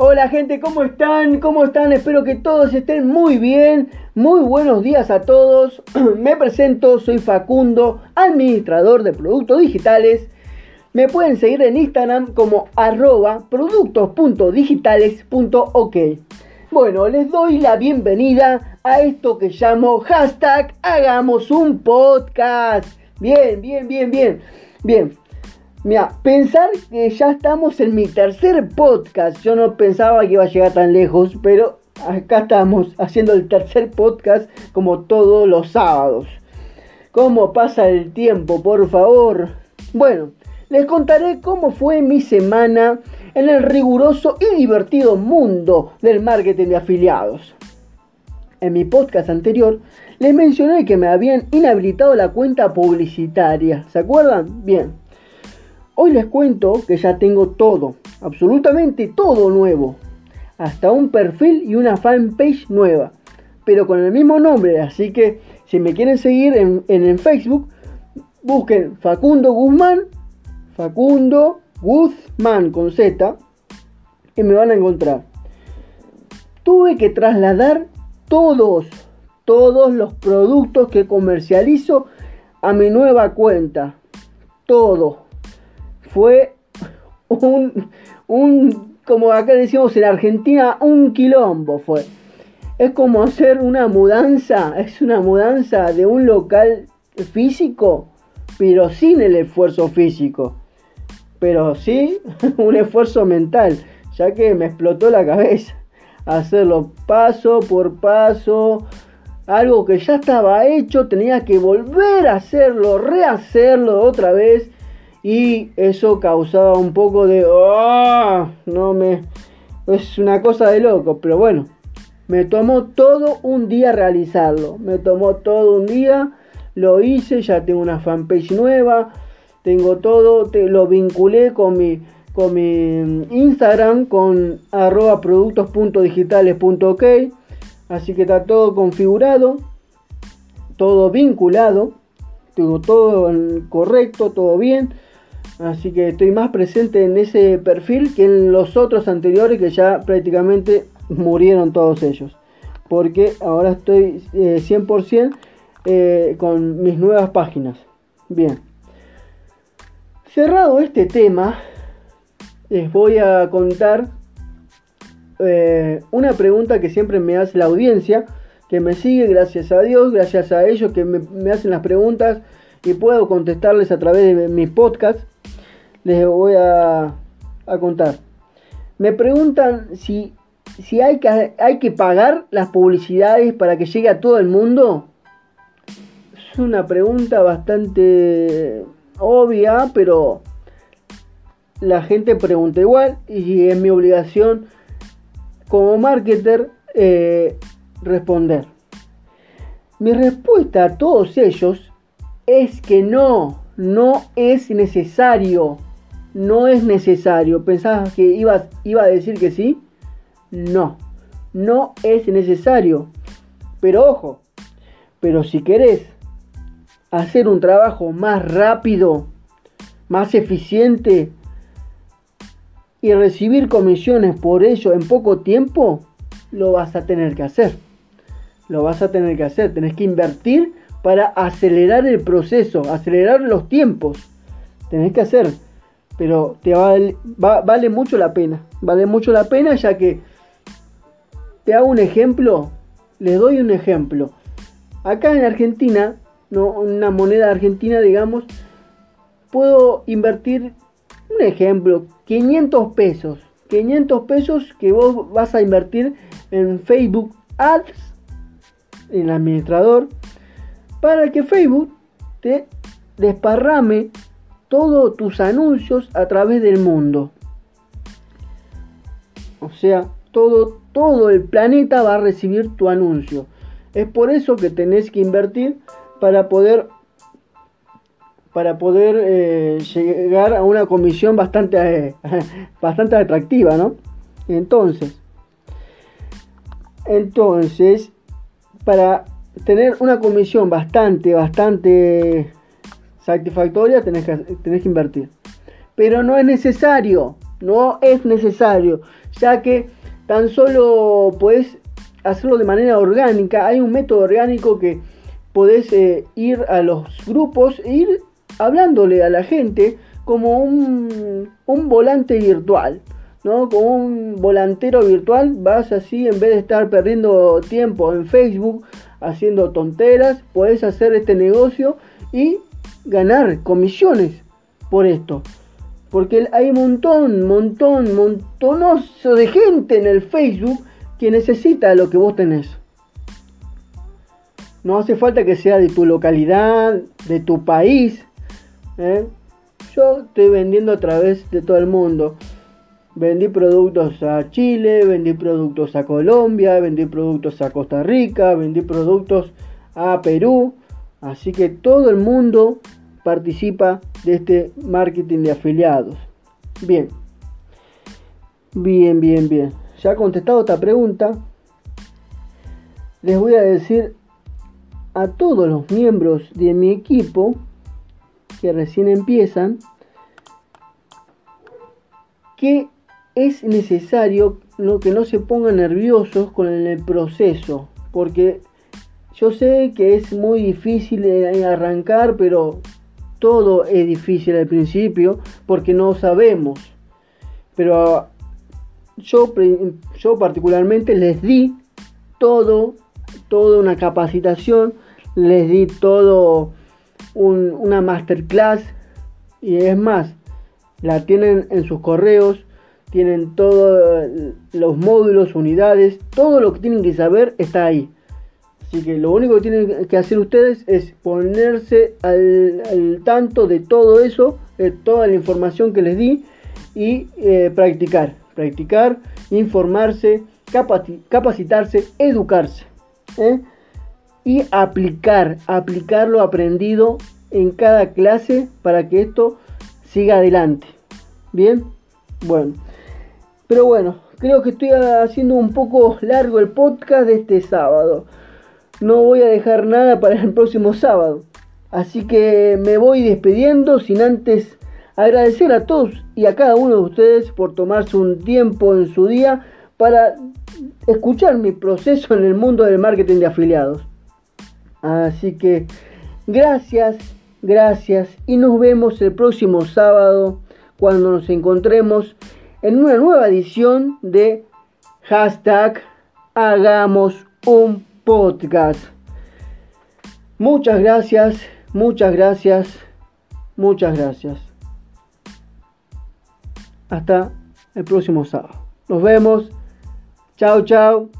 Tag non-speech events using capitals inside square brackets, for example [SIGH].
Hola gente, ¿cómo están? ¿Cómo están? Espero que todos estén muy bien. Muy buenos días a todos. [CLEARS THROAT] Me presento, soy Facundo, administrador de productos digitales. Me pueden seguir en Instagram como arroba productos.digitales.ok. Bueno, les doy la bienvenida a esto que llamo hashtag hagamos un podcast. Bien, bien, bien, bien. Bien, Mira, pensar que ya estamos en mi tercer podcast. Yo no pensaba que iba a llegar tan lejos, pero acá estamos haciendo el tercer podcast como todos los sábados. ¿Cómo pasa el tiempo, por favor? Bueno, les contaré cómo fue mi semana en el riguroso y divertido mundo del marketing de afiliados. En mi podcast anterior les mencioné que me habían inhabilitado la cuenta publicitaria. ¿Se acuerdan? Bien. Hoy les cuento que ya tengo todo, absolutamente todo nuevo. Hasta un perfil y una fanpage nueva. Pero con el mismo nombre, así que si me quieren seguir en, Facebook, busquen Facundo Guzmán, Facundo Guzmán con Z, y me van a encontrar. Tuve que trasladar todos, todos los productos que comercializo a mi nueva cuenta. Todo fue un, un, como acá decimos en Argentina, un quilombo fue. Es como hacer una mudanza, es una mudanza de un local físico, pero sin el esfuerzo físico. Pero sí [LAUGHS] un esfuerzo mental, ya que me explotó la cabeza. Hacerlo paso por paso, algo que ya estaba hecho, tenía que volver a hacerlo, rehacerlo otra vez y eso causaba un poco de ¡ah! no me es una cosa de loco pero bueno. Me tomó todo un día realizarlo. Me tomó todo un día. Lo hice ya tengo una fanpage nueva. Tengo todo te, lo vinculé con mi con mi Instagram con arroba productos.digitales.ok así que está todo configurado todo vinculado. Tengo todo correcto todo bien Así que estoy más presente en ese perfil que en los otros anteriores que ya prácticamente murieron todos ellos. Porque ahora estoy 100% eh, eh, con mis nuevas páginas. Bien. Cerrado este tema, les voy a contar eh, una pregunta que siempre me hace la audiencia, que me sigue, gracias a Dios, gracias a ellos que me, me hacen las preguntas y puedo contestarles a través de mis podcasts les voy a, contar. Me preguntan si, si hay, que, hay que pagar las publicidades para que llegue a todo el mundo. Es una pregunta bastante obvia, pero la gente pregunta igual y es mi obligación como marketer eh, responder. Mi respuesta a todos ellos es que no, no es necesario no es necesario. ¿Pensabas que iba, iba a decir que sí? No, no es necesario. Pero ojo, pero si querés hacer un trabajo más rápido, más eficiente y recibir comisiones por ello en poco tiempo, lo vas a tener que hacer. Lo vas a tener que hacer. Tenés que invertir para acelerar el proceso, acelerar los tiempos. Tenés que hacer pero te vale, vale mucho la pena. Vale mucho la pena ya que te hago un ejemplo, les doy un ejemplo. Acá en Argentina, ¿no? una moneda argentina, digamos, puedo invertir, un ejemplo, 500 pesos. 500 pesos que vos vas a invertir en Facebook Ads, en el administrador, para que Facebook te desparrame todos tus anuncios a través del mundo. O sea, todo, todo el planeta va a recibir tu anuncio. Es por eso que tenés que invertir para poder para poder eh, llegar a una comisión bastante, [LAUGHS] bastante atractiva, ¿no? Entonces, entonces, para tener una comisión bastante, bastante satisfactoria tenés que, tenés que invertir. Pero no es necesario, No es necesario, ya que tan solo puedes hacerlo de manera orgánica. Hay un método orgánico que podés eh, ir a los grupos e ir hablándole a la gente como un, un volante virtual. ¿no? Como un volantero virtual vas así, en vez de estar perdiendo tiempo en Facebook haciendo tonteras, puedes hacer este negocio y ganar comisiones por esto. Porque hay un montón, montón, montonoso de gente en el Facebook que necesita lo que vos tenés. No hace falta que sea de tu localidad, de tu país. ¿eh? Yo estoy vendiendo a través de todo el mundo. Vendí productos a Chile, vendí productos a Colombia, vendí productos a Costa Rica, vendí productos a Perú. Así que todo el mundo participa de este marketing de afiliados. Bien. Bien, bien, bien. Ya contestado esta pregunta, les voy a decir a todos los miembros de mi equipo que recién empiezan que es necesario que no se pongan nerviosos con el proceso, porque yo sé que es muy difícil arrancar, pero todo es difícil al principio porque no sabemos. Pero yo, yo particularmente les di todo, toda una capacitación, les di todo una masterclass y es más, la tienen en sus correos tienen todos los módulos, unidades, todo lo que tienen que saber está ahí. Así que lo único que tienen que hacer ustedes es ponerse al, tanto de todo eso, de toda la información que les di y eh, practicar, practicar, informarse, capacitarse, educarse ¿eh? y aplicar, aplicar lo aprendido en cada clase para que esto siga adelante. Bien, bueno. Pero bueno, creo que estoy haciendo un poco largo el podcast de este sábado. No voy a dejar nada para el próximo sábado. Así que me voy despidiendo sin antes agradecer a todos y a cada uno de ustedes por tomarse un tiempo en su día para escuchar mi proceso en el mundo del marketing de afiliados. Así que gracias, gracias y nos vemos el próximo sábado cuando nos encontremos en una nueva edición de hashtag Hagamos un podcast. Muchas gracias, muchas gracias, muchas gracias. Hasta el próximo sábado. Nos vemos. Chao, chao.